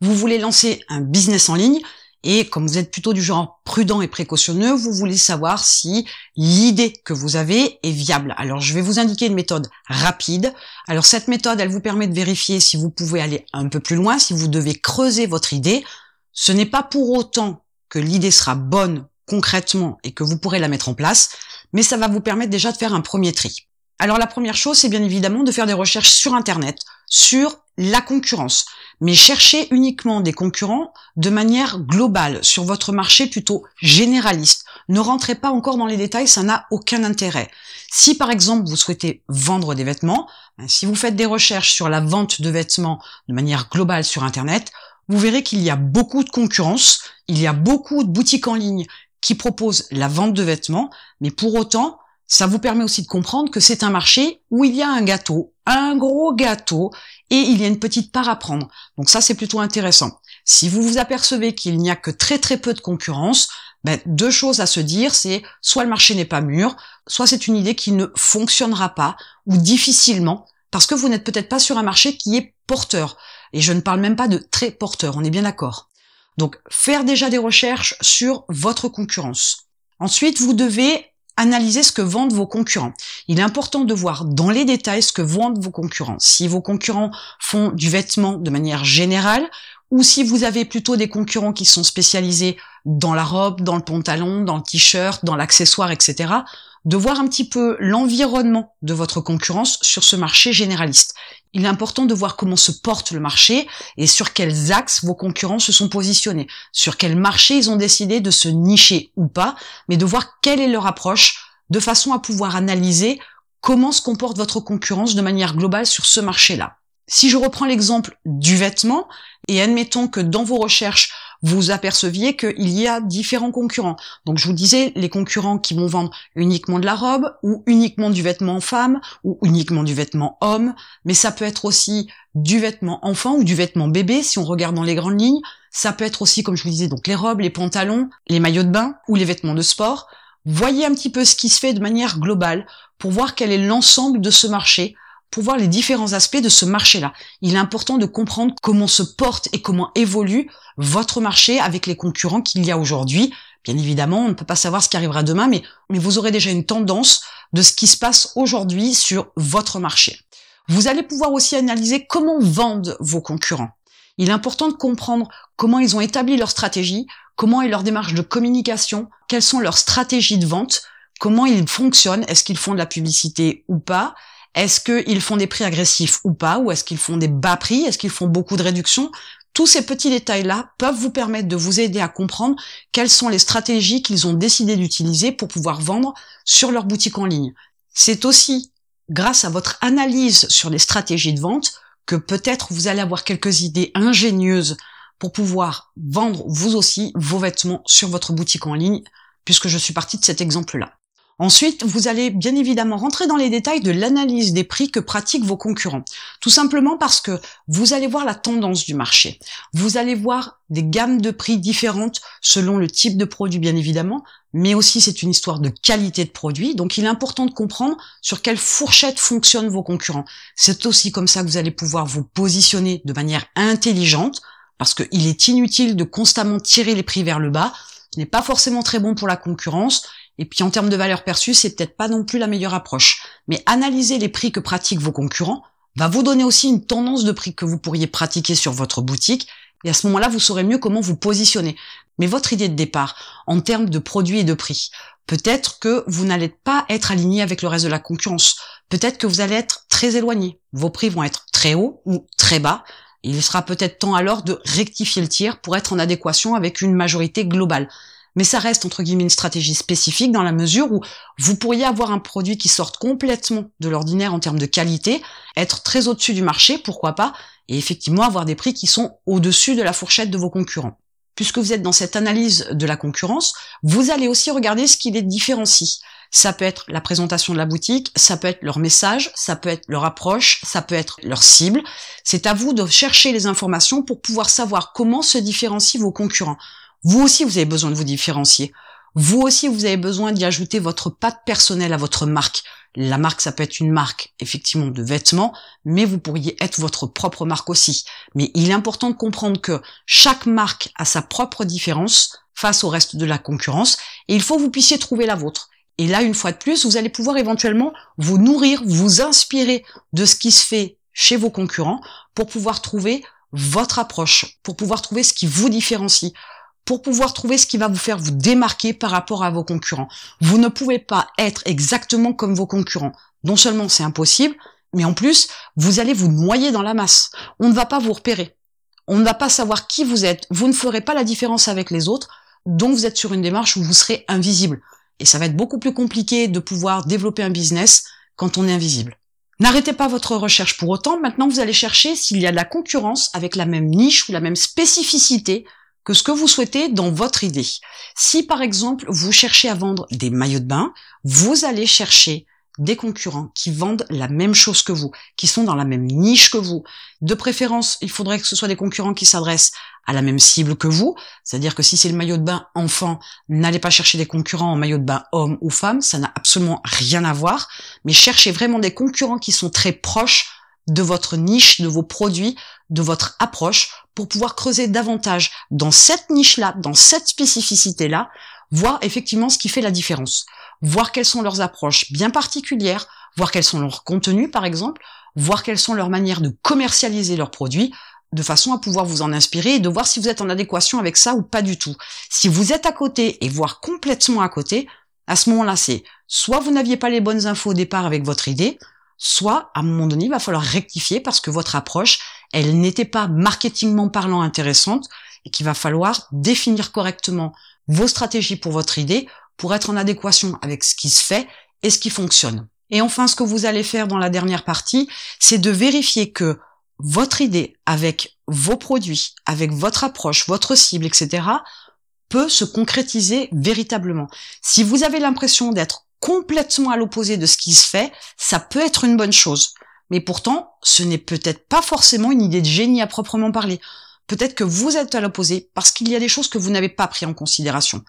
Vous voulez lancer un business en ligne et comme vous êtes plutôt du genre prudent et précautionneux, vous voulez savoir si l'idée que vous avez est viable. Alors je vais vous indiquer une méthode rapide. Alors cette méthode, elle vous permet de vérifier si vous pouvez aller un peu plus loin, si vous devez creuser votre idée. Ce n'est pas pour autant que l'idée sera bonne concrètement et que vous pourrez la mettre en place, mais ça va vous permettre déjà de faire un premier tri. Alors la première chose, c'est bien évidemment de faire des recherches sur Internet, sur la concurrence, mais cherchez uniquement des concurrents de manière globale, sur votre marché plutôt généraliste. Ne rentrez pas encore dans les détails, ça n'a aucun intérêt. Si par exemple vous souhaitez vendre des vêtements, ben, si vous faites des recherches sur la vente de vêtements de manière globale sur Internet, vous verrez qu'il y a beaucoup de concurrence, il y a beaucoup de boutiques en ligne qui proposent la vente de vêtements, mais pour autant, ça vous permet aussi de comprendre que c'est un marché où il y a un gâteau, un gros gâteau, et il y a une petite part à prendre. Donc ça, c'est plutôt intéressant. Si vous vous apercevez qu'il n'y a que très très peu de concurrence, ben, deux choses à se dire, c'est soit le marché n'est pas mûr, soit c'est une idée qui ne fonctionnera pas, ou difficilement, parce que vous n'êtes peut-être pas sur un marché qui est porteur. Et je ne parle même pas de très porteur, on est bien d'accord. Donc faire déjà des recherches sur votre concurrence. Ensuite, vous devez analyser ce que vendent vos concurrents. Il est important de voir dans les détails ce que vendent vos concurrents. Si vos concurrents font du vêtement de manière générale, ou si vous avez plutôt des concurrents qui sont spécialisés dans la robe, dans le pantalon, dans le t-shirt, dans l'accessoire, etc., de voir un petit peu l'environnement de votre concurrence sur ce marché généraliste. Il est important de voir comment se porte le marché et sur quels axes vos concurrents se sont positionnés, sur quel marché ils ont décidé de se nicher ou pas, mais de voir quelle est leur approche de façon à pouvoir analyser comment se comporte votre concurrence de manière globale sur ce marché-là. Si je reprends l'exemple du vêtement, et admettons que dans vos recherches, vous aperceviez qu'il y a différents concurrents. Donc je vous disais, les concurrents qui vont vendre uniquement de la robe, ou uniquement du vêtement femme, ou uniquement du vêtement homme, mais ça peut être aussi du vêtement enfant ou du vêtement bébé, si on regarde dans les grandes lignes. Ça peut être aussi, comme je vous disais, donc les robes, les pantalons, les maillots de bain ou les vêtements de sport. Voyez un petit peu ce qui se fait de manière globale pour voir quel est l'ensemble de ce marché pour voir les différents aspects de ce marché-là. Il est important de comprendre comment se porte et comment évolue votre marché avec les concurrents qu'il y a aujourd'hui. Bien évidemment, on ne peut pas savoir ce qui arrivera demain, mais, mais vous aurez déjà une tendance de ce qui se passe aujourd'hui sur votre marché. Vous allez pouvoir aussi analyser comment vendent vos concurrents. Il est important de comprendre comment ils ont établi leur stratégie, comment est leur démarche de communication, quelles sont leurs stratégies de vente, comment ils fonctionnent, est-ce qu'ils font de la publicité ou pas, est-ce qu'ils font des prix agressifs ou pas? Ou est-ce qu'ils font des bas prix? Est-ce qu'ils font beaucoup de réductions? Tous ces petits détails-là peuvent vous permettre de vous aider à comprendre quelles sont les stratégies qu'ils ont décidé d'utiliser pour pouvoir vendre sur leur boutique en ligne. C'est aussi grâce à votre analyse sur les stratégies de vente que peut-être vous allez avoir quelques idées ingénieuses pour pouvoir vendre vous aussi vos vêtements sur votre boutique en ligne, puisque je suis partie de cet exemple-là. Ensuite, vous allez bien évidemment rentrer dans les détails de l'analyse des prix que pratiquent vos concurrents. Tout simplement parce que vous allez voir la tendance du marché. Vous allez voir des gammes de prix différentes selon le type de produit bien évidemment, mais aussi c'est une histoire de qualité de produit. Donc il est important de comprendre sur quelle fourchette fonctionnent vos concurrents. C'est aussi comme ça que vous allez pouvoir vous positionner de manière intelligente parce qu'il est inutile de constamment tirer les prix vers le bas. Ce n'est pas forcément très bon pour la concurrence et puis en termes de valeur perçue, c'est peut-être pas non plus la meilleure approche. Mais analyser les prix que pratiquent vos concurrents va vous donner aussi une tendance de prix que vous pourriez pratiquer sur votre boutique. Et à ce moment-là, vous saurez mieux comment vous positionner. Mais votre idée de départ, en termes de produits et de prix, peut-être que vous n'allez pas être aligné avec le reste de la concurrence. Peut-être que vous allez être très éloigné. Vos prix vont être très hauts ou très bas. Il sera peut-être temps alors de rectifier le tir pour être en adéquation avec une majorité globale mais ça reste entre guillemets une stratégie spécifique dans la mesure où vous pourriez avoir un produit qui sorte complètement de l'ordinaire en termes de qualité, être très au-dessus du marché, pourquoi pas, et effectivement avoir des prix qui sont au-dessus de la fourchette de vos concurrents. Puisque vous êtes dans cette analyse de la concurrence, vous allez aussi regarder ce qui les différencie. Ça peut être la présentation de la boutique, ça peut être leur message, ça peut être leur approche, ça peut être leur cible. C'est à vous de chercher les informations pour pouvoir savoir comment se différencient vos concurrents. Vous aussi, vous avez besoin de vous différencier. Vous aussi, vous avez besoin d'y ajouter votre patte personnelle à votre marque. La marque, ça peut être une marque, effectivement, de vêtements, mais vous pourriez être votre propre marque aussi. Mais il est important de comprendre que chaque marque a sa propre différence face au reste de la concurrence, et il faut que vous puissiez trouver la vôtre. Et là, une fois de plus, vous allez pouvoir éventuellement vous nourrir, vous inspirer de ce qui se fait chez vos concurrents pour pouvoir trouver votre approche, pour pouvoir trouver ce qui vous différencie, pour pouvoir trouver ce qui va vous faire vous démarquer par rapport à vos concurrents. Vous ne pouvez pas être exactement comme vos concurrents. Non seulement c'est impossible, mais en plus, vous allez vous noyer dans la masse. On ne va pas vous repérer. On ne va pas savoir qui vous êtes. Vous ne ferez pas la différence avec les autres. Donc vous êtes sur une démarche où vous serez invisible. Et ça va être beaucoup plus compliqué de pouvoir développer un business quand on est invisible. N'arrêtez pas votre recherche pour autant. Maintenant, vous allez chercher s'il y a de la concurrence avec la même niche ou la même spécificité que ce que vous souhaitez dans votre idée. Si par exemple vous cherchez à vendre des maillots de bain, vous allez chercher des concurrents qui vendent la même chose que vous, qui sont dans la même niche que vous. De préférence, il faudrait que ce soit des concurrents qui s'adressent à la même cible que vous, c'est-à-dire que si c'est le maillot de bain enfant, n'allez pas chercher des concurrents en maillot de bain homme ou femme, ça n'a absolument rien à voir, mais cherchez vraiment des concurrents qui sont très proches de votre niche, de vos produits, de votre approche pour pouvoir creuser davantage dans cette niche-là, dans cette spécificité-là, voir effectivement ce qui fait la différence, voir quelles sont leurs approches bien particulières, voir quels sont leurs contenus par exemple, voir quelles sont leurs manières de commercialiser leurs produits, de façon à pouvoir vous en inspirer et de voir si vous êtes en adéquation avec ça ou pas du tout. Si vous êtes à côté et voire complètement à côté, à ce moment-là, c'est soit vous n'aviez pas les bonnes infos au départ avec votre idée, soit à un moment donné, il va falloir rectifier parce que votre approche, elle n'était pas marketingment parlant intéressante et qu'il va falloir définir correctement vos stratégies pour votre idée pour être en adéquation avec ce qui se fait et ce qui fonctionne. Et enfin, ce que vous allez faire dans la dernière partie, c'est de vérifier que votre idée avec vos produits, avec votre approche, votre cible, etc., peut se concrétiser véritablement. Si vous avez l'impression d'être complètement à l'opposé de ce qui se fait, ça peut être une bonne chose. Mais pourtant, ce n'est peut-être pas forcément une idée de génie à proprement parler. Peut-être que vous êtes à l'opposé parce qu'il y a des choses que vous n'avez pas pris en considération.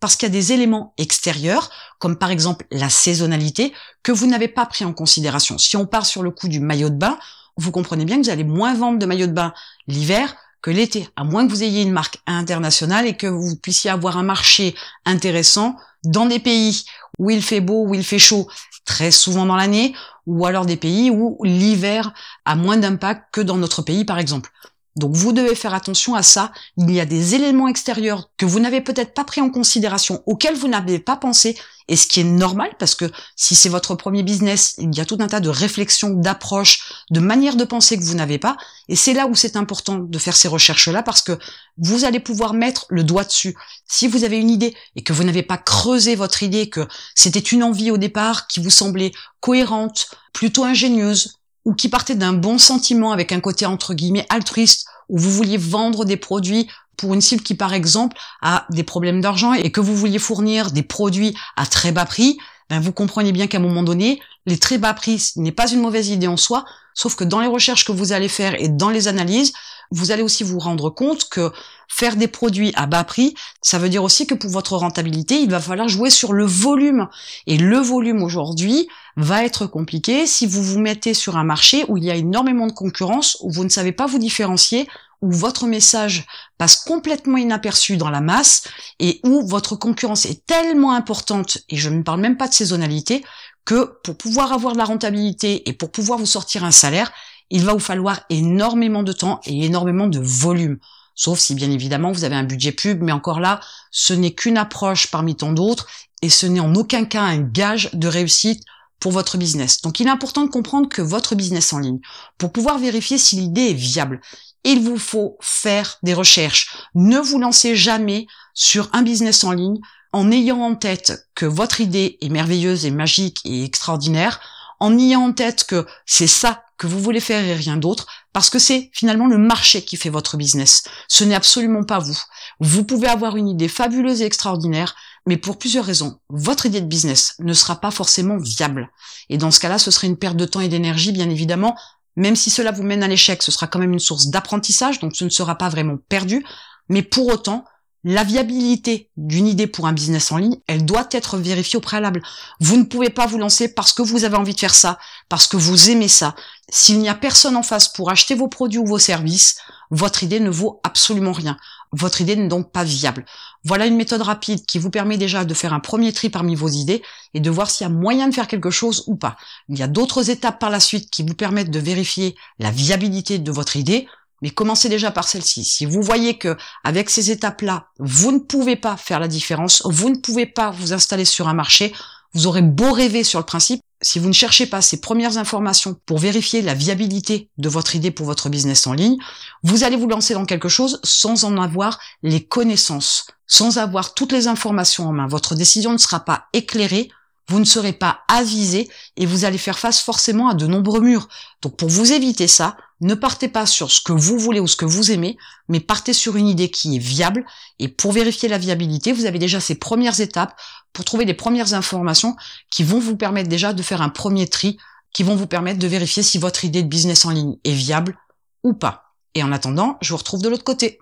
Parce qu'il y a des éléments extérieurs, comme par exemple la saisonnalité, que vous n'avez pas pris en considération. Si on part sur le coup du maillot de bain, vous comprenez bien que vous allez moins vendre de maillots de bain l'hiver que l'été, à moins que vous ayez une marque internationale et que vous puissiez avoir un marché intéressant dans des pays où il fait beau, où il fait chaud, très souvent dans l'année, ou alors des pays où l'hiver a moins d'impact que dans notre pays, par exemple. Donc vous devez faire attention à ça. Il y a des éléments extérieurs que vous n'avez peut-être pas pris en considération, auxquels vous n'avez pas pensé, et ce qui est normal parce que si c'est votre premier business, il y a tout un tas de réflexions, d'approches, de manières de penser que vous n'avez pas, et c'est là où c'est important de faire ces recherches-là parce que vous allez pouvoir mettre le doigt dessus. Si vous avez une idée et que vous n'avez pas creusé votre idée, que c'était une envie au départ qui vous semblait cohérente, plutôt ingénieuse, ou qui partait d'un bon sentiment avec un côté entre guillemets altruiste, où vous vouliez vendre des produits pour une cible qui par exemple a des problèmes d'argent et que vous vouliez fournir des produits à très bas prix, ben vous comprenez bien qu'à un moment donné, les très bas prix n'est pas une mauvaise idée en soi, sauf que dans les recherches que vous allez faire et dans les analyses, vous allez aussi vous rendre compte que faire des produits à bas prix, ça veut dire aussi que pour votre rentabilité, il va falloir jouer sur le volume. Et le volume aujourd'hui va être compliqué si vous vous mettez sur un marché où il y a énormément de concurrence, où vous ne savez pas vous différencier, où votre message passe complètement inaperçu dans la masse et où votre concurrence est tellement importante, et je ne parle même pas de saisonnalité, que pour pouvoir avoir de la rentabilité et pour pouvoir vous sortir un salaire, il va vous falloir énormément de temps et énormément de volume. Sauf si bien évidemment vous avez un budget pub, mais encore là, ce n'est qu'une approche parmi tant d'autres et ce n'est en aucun cas un gage de réussite pour votre business. Donc il est important de comprendre que votre business en ligne, pour pouvoir vérifier si l'idée est viable, il vous faut faire des recherches. Ne vous lancez jamais sur un business en ligne en ayant en tête que votre idée est merveilleuse et magique et extraordinaire, en ayant en tête que c'est ça que vous voulez faire et rien d'autre, parce que c'est finalement le marché qui fait votre business. Ce n'est absolument pas vous. Vous pouvez avoir une idée fabuleuse et extraordinaire, mais pour plusieurs raisons. Votre idée de business ne sera pas forcément viable. Et dans ce cas-là, ce serait une perte de temps et d'énergie, bien évidemment, même si cela vous mène à l'échec, ce sera quand même une source d'apprentissage, donc ce ne sera pas vraiment perdu. Mais pour autant, La viabilité d'une idée pour un business en ligne, elle doit être vérifiée au préalable. Vous ne pouvez pas vous lancer parce que vous avez envie de faire ça, parce que vous aimez ça. S'il n'y a personne en face pour acheter vos produits ou vos services, votre idée ne vaut absolument rien. Votre idée n'est donc pas viable. Voilà une méthode rapide qui vous permet déjà de faire un premier tri parmi vos idées et de voir s'il y a moyen de faire quelque chose ou pas. Il y a d'autres étapes par la suite qui vous permettent de vérifier la viabilité de votre idée. Mais commencez déjà par celle-ci. Si vous voyez que avec ces étapes-là, vous ne pouvez pas faire la différence, vous ne pouvez pas vous installer sur un marché, vous aurez beau rêver sur le principe, si vous ne cherchez pas ces premières informations pour vérifier la viabilité de votre idée pour votre business en ligne, vous allez vous lancer dans quelque chose sans en avoir les connaissances, sans avoir toutes les informations en main. Votre décision ne sera pas éclairée, vous ne serez pas avisé et vous allez faire face forcément à de nombreux murs. Donc pour vous éviter ça, ne partez pas sur ce que vous voulez ou ce que vous aimez, mais partez sur une idée qui est viable. Et pour vérifier la viabilité, vous avez déjà ces premières étapes pour trouver les premières informations qui vont vous permettre déjà de faire un premier tri, qui vont vous permettre de vérifier si votre idée de business en ligne est viable ou pas. Et en attendant, je vous retrouve de l'autre côté.